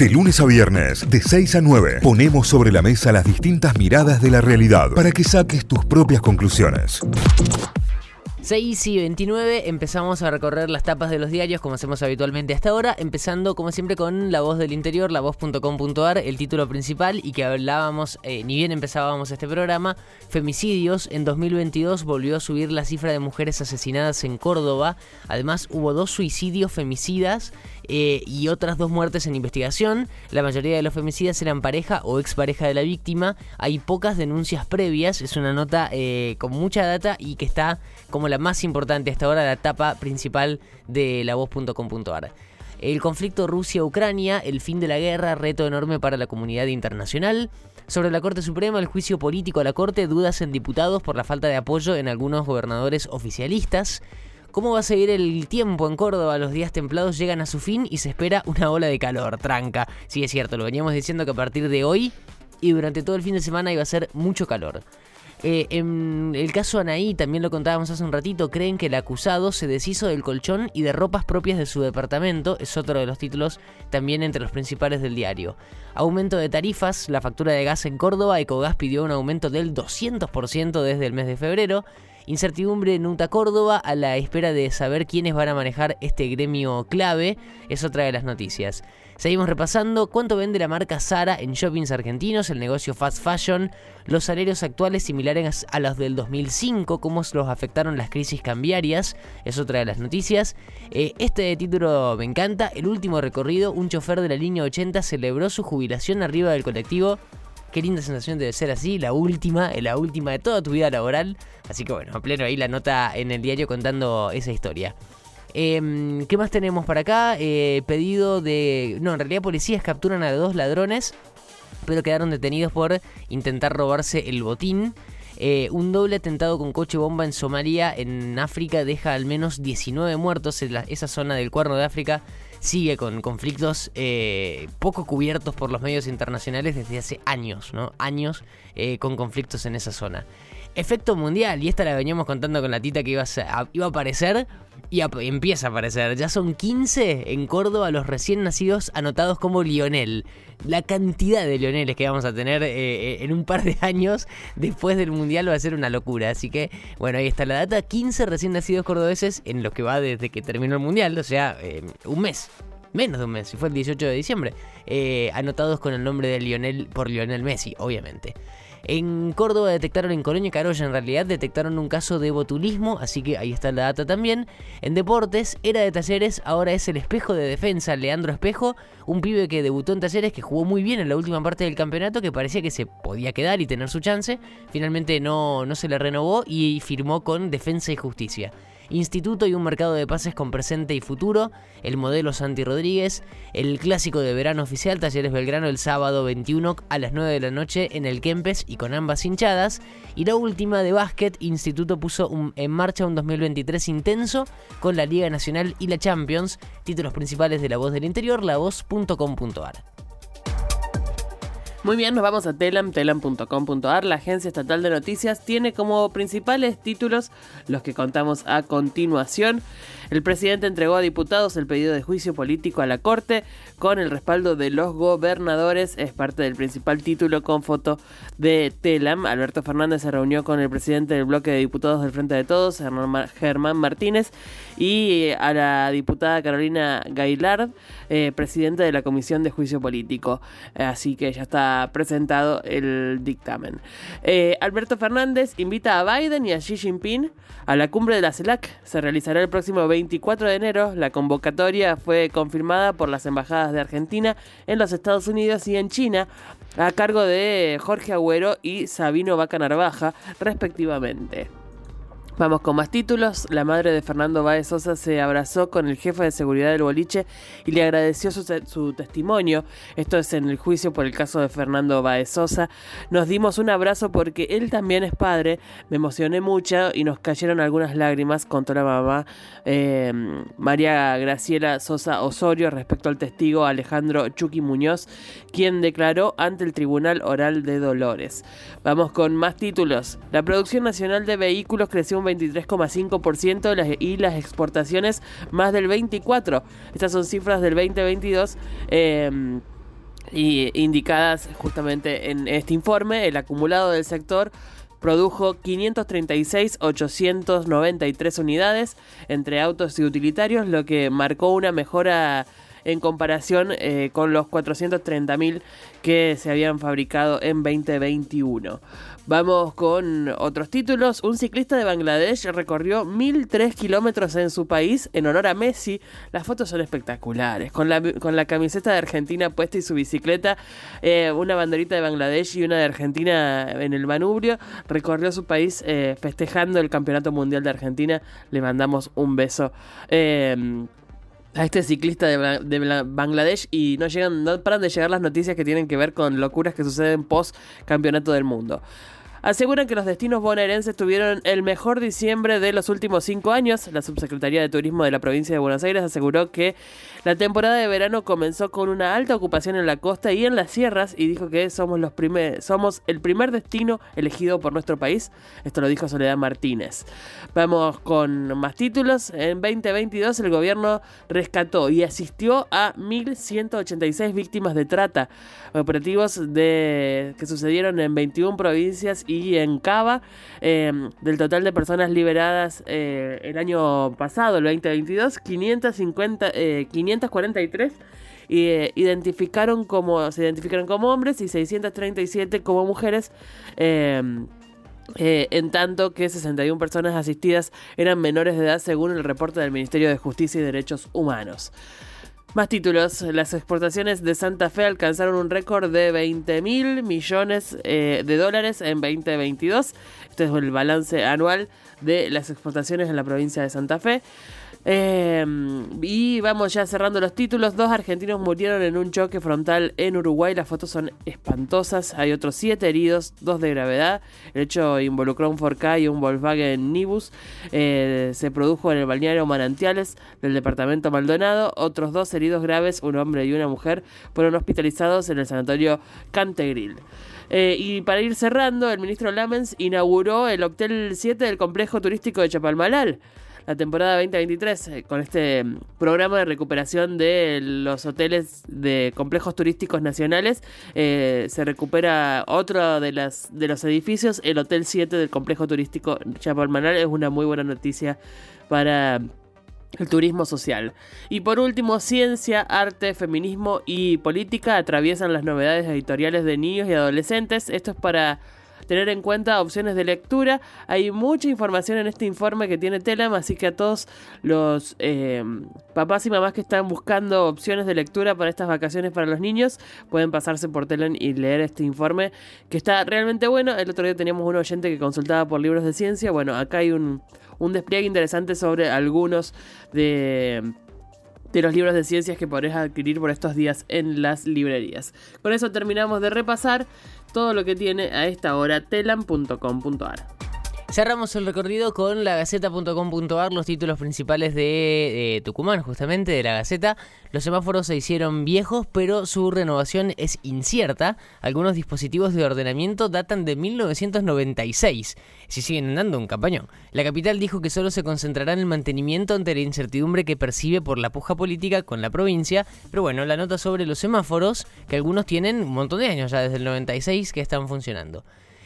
De lunes a viernes, de 6 a 9, ponemos sobre la mesa las distintas miradas de la realidad para que saques tus propias conclusiones. 6 y 29 empezamos a recorrer las tapas de los diarios como hacemos habitualmente hasta ahora, empezando como siempre con La Voz del Interior, lavoz.com.ar, el título principal y que hablábamos, eh, ni bien empezábamos este programa, femicidios, en 2022 volvió a subir la cifra de mujeres asesinadas en Córdoba, además hubo dos suicidios femicidas eh, y otras dos muertes en investigación. La mayoría de los femicidas eran pareja o expareja de la víctima. Hay pocas denuncias previas. Es una nota eh, con mucha data y que está como la más importante hasta ahora, la etapa principal de la voz.com.ar. El conflicto Rusia-Ucrania, el fin de la guerra, reto enorme para la comunidad internacional. Sobre la Corte Suprema, el juicio político a la Corte, dudas en diputados por la falta de apoyo en algunos gobernadores oficialistas. ¿Cómo va a seguir el tiempo en Córdoba? Los días templados llegan a su fin y se espera una ola de calor, tranca. Sí, es cierto, lo veníamos diciendo que a partir de hoy y durante todo el fin de semana iba a ser mucho calor. Eh, en el caso Anaí, también lo contábamos hace un ratito, creen que el acusado se deshizo del colchón y de ropas propias de su departamento, es otro de los títulos también entre los principales del diario. Aumento de tarifas, la factura de gas en Córdoba, Ecogas pidió un aumento del 200% desde el mes de febrero. Incertidumbre en UTA Córdoba a la espera de saber quiénes van a manejar este gremio clave es otra de las noticias. Seguimos repasando cuánto vende la marca Zara en shoppings argentinos, el negocio fast fashion, los salarios actuales similares a los del 2005, cómo los afectaron las crisis cambiarias, es otra de las noticias. Eh, este título me encanta, el último recorrido, un chofer de la línea 80 celebró su jubilación arriba del colectivo Qué linda sensación debe ser así, la última, la última de toda tu vida laboral. Así que bueno, a pleno ahí la nota en el diario contando esa historia. Em, ¿Qué más tenemos para acá? Eh, pedido de... No, en realidad policías capturan a dos ladrones, pero quedaron detenidos por intentar robarse el botín. Eh, un doble atentado con coche bomba en Somalia, en África, deja al menos 19 muertos en esa zona del cuerno de África sigue con conflictos eh, poco cubiertos por los medios internacionales desde hace años, ¿no? Años eh, con conflictos en esa zona. Efecto mundial, y esta la veníamos contando con la tita que iba a, iba a aparecer y empieza a aparecer. Ya son 15 en Córdoba los recién nacidos anotados como Lionel. La cantidad de Lioneles que vamos a tener eh, eh, en un par de años después del Mundial va a ser una locura. Así que, bueno, ahí está la data. 15 recién nacidos cordobeses en los que va desde que terminó el Mundial, o sea, eh, un mes menos de un mes, fue el 18 de diciembre, anotados con el nombre de Lionel por Lionel Messi, obviamente. En Córdoba detectaron, en Colonia Carolla en realidad, detectaron un caso de botulismo, así que ahí está la data también. En deportes, era de Talleres, ahora es el espejo de defensa, Leandro Espejo, un pibe que debutó en Talleres, que jugó muy bien en la última parte del campeonato, que parecía que se podía quedar y tener su chance. Finalmente no, no se le renovó y firmó con Defensa y Justicia. Instituto y un mercado de pases con presente y futuro, el modelo Santi Rodríguez, el clásico de verano oficial Talleres Belgrano el sábado 21 a las 9 de la noche en el Kempes y con ambas hinchadas, y la última de básquet, Instituto puso en marcha un 2023 intenso con la Liga Nacional y la Champions, títulos principales de La Voz del Interior, lavoz.com.ar. Muy bien, nos vamos a Telam, telam.com.ar. La agencia estatal de noticias tiene como principales títulos los que contamos a continuación. El presidente entregó a diputados el pedido de juicio político a la Corte con el respaldo de los gobernadores. Es parte del principal título con foto de Telam. Alberto Fernández se reunió con el presidente del bloque de diputados del Frente de Todos, Germán Martínez, y a la diputada Carolina Gailard, eh, presidenta de la Comisión de Juicio Político. Así que ya está presentado el dictamen. Eh, Alberto Fernández invita a Biden y a Xi Jinping a la cumbre de la CELAC. Se realizará el próximo 24 de enero. La convocatoria fue confirmada por las embajadas de Argentina en los Estados Unidos y en China a cargo de Jorge Agüero y Sabino Vaca Narvaja, respectivamente. Vamos con más títulos. La madre de Fernando Baez Sosa se abrazó con el jefe de seguridad del boliche y le agradeció su, testimonio. Esto es en el juicio por el caso de Fernando Baez Sosa. Nos dimos un abrazo porque él también es padre. Me emocioné mucho y nos cayeron algunas lágrimas, contó la mamá eh, María Graciela Sosa Osorio respecto al testigo Alejandro Chucky Muñoz, quien declaró ante el Tribunal Oral de Dolores. Vamos con más títulos. La producción nacional de vehículos creció un 23,5% y las exportaciones más del 24%. Estas son cifras del 2022. Em, y indicadas justamente en este informe, el acumulado del sector produjo 536.893 unidades entre autos y utilitarios, lo que marcó una mejora en comparación eh, con los 430.000 que se habían fabricado en 2021. Vamos con otros títulos. Un ciclista de Bangladesh recorrió 1003 kilómetros en su país en honor a Messi. Las fotos son espectaculares. Con la, con la camiseta de Argentina puesta y su bicicleta, eh, una banderita de Bangladesh y una de Argentina en el manubrio. Recorrió su país eh, festejando el Campeonato Mundial de Argentina. Le mandamos un beso. Eh, a este ciclista de, Bangladesh y no llegan, no paran de llegar las noticias que tienen que ver con locuras que suceden post campeonato del mundo aseguran que los destinos bonaerenses tuvieron el mejor diciembre de los últimos cinco años. La Subsecretaría de Turismo de la provincia de Buenos Aires aseguró que la temporada de verano comenzó con una alta ocupación en la costa y en las sierras y dijo que somos, los primer, somos el primer destino elegido por nuestro país. Esto lo dijo Soledad Martínez. Vamos con más títulos. En 2022 el gobierno rescató y asistió a 1.186 víctimas de trata. Operativos de, que sucedieron en 21 provincias y en Cava. Em, del total de personas liberadas eh, el año pasado, el 2022, 550, 543 eh, identificaron como, se identificaron como hombres y 637 como mujeres. Em, eh, en tanto que 61 personas asistidas eran menores de edad según el reporte del Ministerio de Justicia y Derechos Humanos. Más títulos. Las exportaciones de Santa Fe alcanzaron un récord de 20 mil millones eh, de dólares en 2022. Este es el balance anual de las exportaciones en la provincia de Santa Fe. Em, y vamos ya cerrando los títulos. Dos argentinos murieron en un choque frontal en Uruguay. Las fotos son espantosas. Hay otros siete heridos, dos de gravedad. El hecho involucró un Ford y un Volkswagen Nibus. Eh, se produjo en el balneario Manantiales del departamento Maldonado. Otros dos heridos graves, un hombre y una mujer, fueron hospitalizados en el sanatorio Cantegril. Eh, y para ir cerrando, el ministro Lamens inauguró el Hotel 7 del complejo turístico de Chapalmalal la temporada 2023 eh, con este mm, programa de recuperación de los hoteles de complejos turísticos nacionales. Eh, se recupera otro de, las, de los edificios, el Hotel 7 del complejo turístico Chapalmanal. Es una muy buena noticia para el turismo social. Y por último, ciencia, arte, feminismo y política atraviesan las novedades editoriales de niños y adolescentes. Esto es para tener en cuenta opciones de lectura. Hay mucha información en este informe que tiene Telam, así que a todos los eh, papás y mamás que están buscando opciones de lectura para estas vacaciones para los niños, pueden pasarse por Telam y leer este informe que está realmente bueno. El otro día teníamos un oyente que consultaba por libros de ciencia. Bueno, acá hay un, un despliegue interesante sobre algunos de de los libros de ciencias que podrás adquirir por estos días en las librerías. Con eso terminamos de repasar todo lo que tiene a esta hora telam.com.ar. Cerramos el recorrido con la Gaceta.com.ar, los títulos principales de, Tucumán, justamente de la Gaceta. Los semáforos se hicieron viejos, pero su renovación es incierta. Algunos dispositivos de ordenamiento datan de 1996. Si siguen andando, un campañón. La capital dijo que solo se concentrará en el mantenimiento ante la incertidumbre que percibe por la puja política con la provincia. Pero bueno, la nota sobre los semáforos, que algunos tienen un montón de años ya, desde el 96, que están funcionando.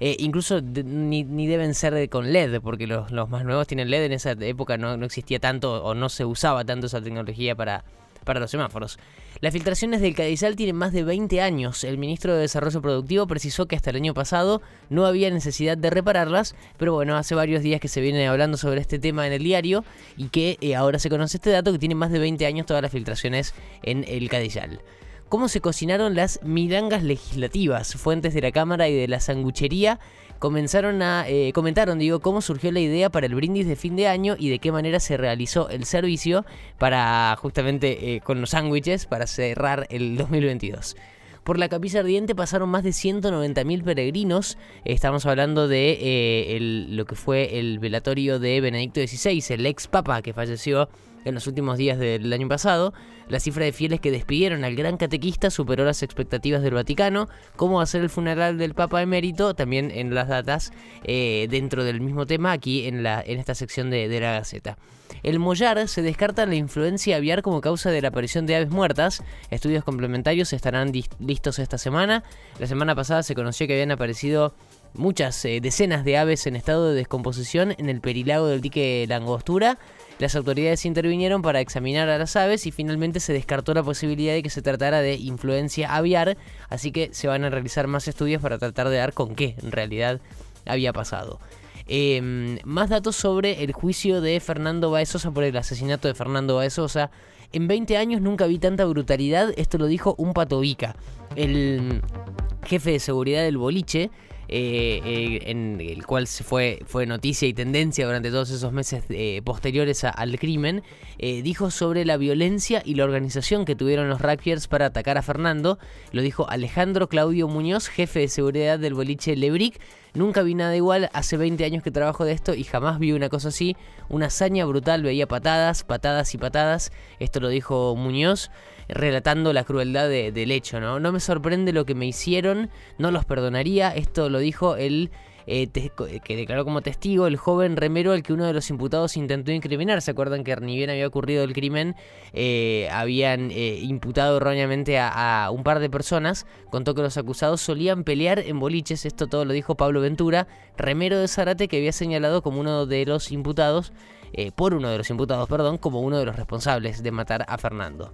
Eh, incluso ni, deben ser con LED, porque los, más nuevos tienen LED. En esa época no, existía tanto o no se usaba tanto esa tecnología para, para los semáforos. Las filtraciones del Cadizal tienen más de 20 años. El ministro de Desarrollo Productivo precisó que hasta el año pasado no había necesidad de repararlas, pero bueno, hace varios días que se viene hablando sobre este tema en el diario y que eh, ahora se conoce este dato que tiene más de 20 años todas las filtraciones en el Cadizal cómo se cocinaron las milangas legislativas. Fuentes de la Cámara y de la sanguchería comenzaron a eh, comentaron digo cómo surgió la idea para el brindis de fin de año y de qué manera se realizó el servicio para justamente eh, con los sándwiches para cerrar el 2022. Por la capilla ardiente pasaron más de 190.000 peregrinos. Estamos hablando de eh, lo que fue el velatorio de Benedicto XVI, el ex papa que falleció en los últimos días del año pasado. La cifra de fieles que despidieron al gran catequista superó las expectativas del Vaticano. ¿Cómo va a ser el funeral del Papa emérito? También en las datas eh, dentro del mismo tema aquí en, la, en esta sección de, de la Gaceta. El mollar se descarta la influencia aviar como causa de la aparición de aves muertas. Estudios complementarios estarán listos esta semana. La semana pasada se conoció que habían aparecido muchas eh, decenas de aves en estado de descomposición en el perilago del dique Langostura. Las autoridades intervinieron para examinar a las aves y finalmente se descartó la posibilidad de que se tratara de influencia aviar, así que se van a realizar más estudios para tratar de dar con qué en realidad había pasado. Em, más datos sobre el juicio de Fernando Baezosa por el asesinato de Fernando Baezosa. En 20 años nunca vi tanta brutalidad, esto lo dijo un patovica, el jefe de seguridad del boliche. Eh, eh, en el cual fue, fue noticia y tendencia durante todos esos meses eh, posteriores al crimen, dijo sobre la violencia y la organización que tuvieron los rugbyers para atacar a Fernando. Lo dijo Alejandro Claudio Muñoz, jefe de seguridad del boliche Lebric. Nunca vi nada igual, hace 20 años que trabajo de esto y jamás vi una cosa así. Una hazaña brutal, veía patadas, patadas y patadas. Esto lo dijo Muñoz, relatando la crueldad del hecho, ¿no? No me sorprende lo que me hicieron, no los perdonaría. Esto lo dijo el eh, que declaró como testigo el joven remero al que uno de los imputados intentó incriminar. ¿Se acuerdan que ni bien había ocurrido el crimen, eh, habían eh, imputado erróneamente a, un par de personas? Contó que los acusados solían pelear en boliches, esto todo lo dijo Pablo Ventura, remero de Zarate que había señalado como uno de los imputados, por uno de los imputados, perdón, como uno de los responsables de matar a Fernando.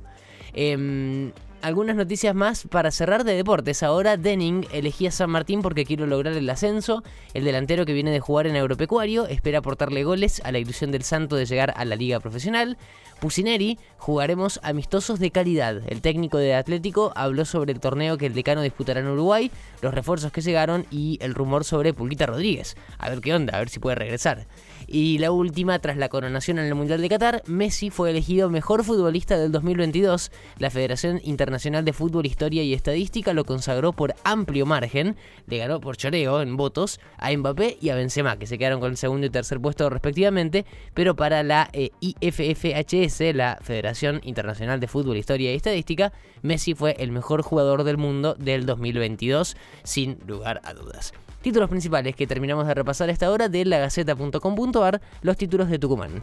Em, algunas noticias más para cerrar de deportes. Ahora Denning elegía San Martín porque quiere lograr el ascenso. El delantero que viene de jugar en Agropecuario espera aportarle goles a la ilusión del Santo de llegar a la liga profesional. Pusineri, jugaremos amistosos de calidad. El técnico de Atlético habló sobre el torneo que el decano disputará en Uruguay, los refuerzos que llegaron y el rumor sobre Pulquita Rodríguez. A ver qué onda, a ver si puede regresar. Y la última, tras la coronación en el Mundial de Qatar, Messi fue elegido mejor futbolista del 2022. La Federación Internacional de Fútbol, Historia y Estadística lo consagró por amplio margen. Le ganó por choreo en votos a Mbappé y a Benzema, que se quedaron con el segundo y tercer puesto respectivamente. Pero para la eh, IFFHS, la Federación Internacional de Fútbol, Historia y Estadística, Messi fue el mejor jugador del mundo del 2022, sin lugar a dudas. Títulos principales que terminamos de repasar a esta hora de lagaceta.com.ar, los títulos de Tucumán.